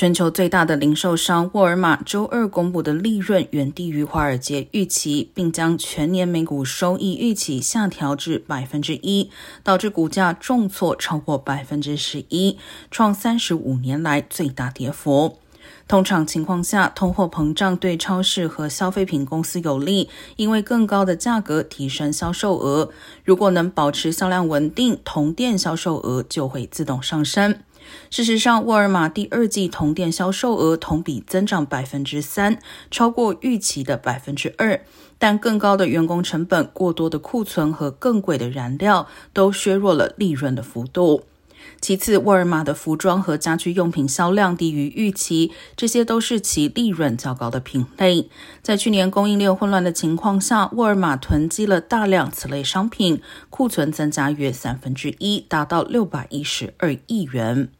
全球最大的零售商沃尔玛周二公布的利润远低于华尔街预期，并将全年每股收益预期下调至百分之一，导致股价重挫超过百分之十一，创三十五年来最大跌幅。通常情况下，通货膨胀对超市和消费品公司有利，因为更高的价格提升销售额。如果能保持销量稳定，同店销售额就会自动上升。事实上，沃尔玛第二季同店销售额同比增长百分之三，超过预期的百分之二。但更高的员工成本、过多的库存和更贵的燃料都削弱了利润的幅度。其次，沃尔玛的服装和家居用品销量低于预期，这些都是其利润较高的品类。在去年供应链混乱的情况下，沃尔玛囤积了大量此类商品，库存增加约三分之一，达到六百一十二亿元。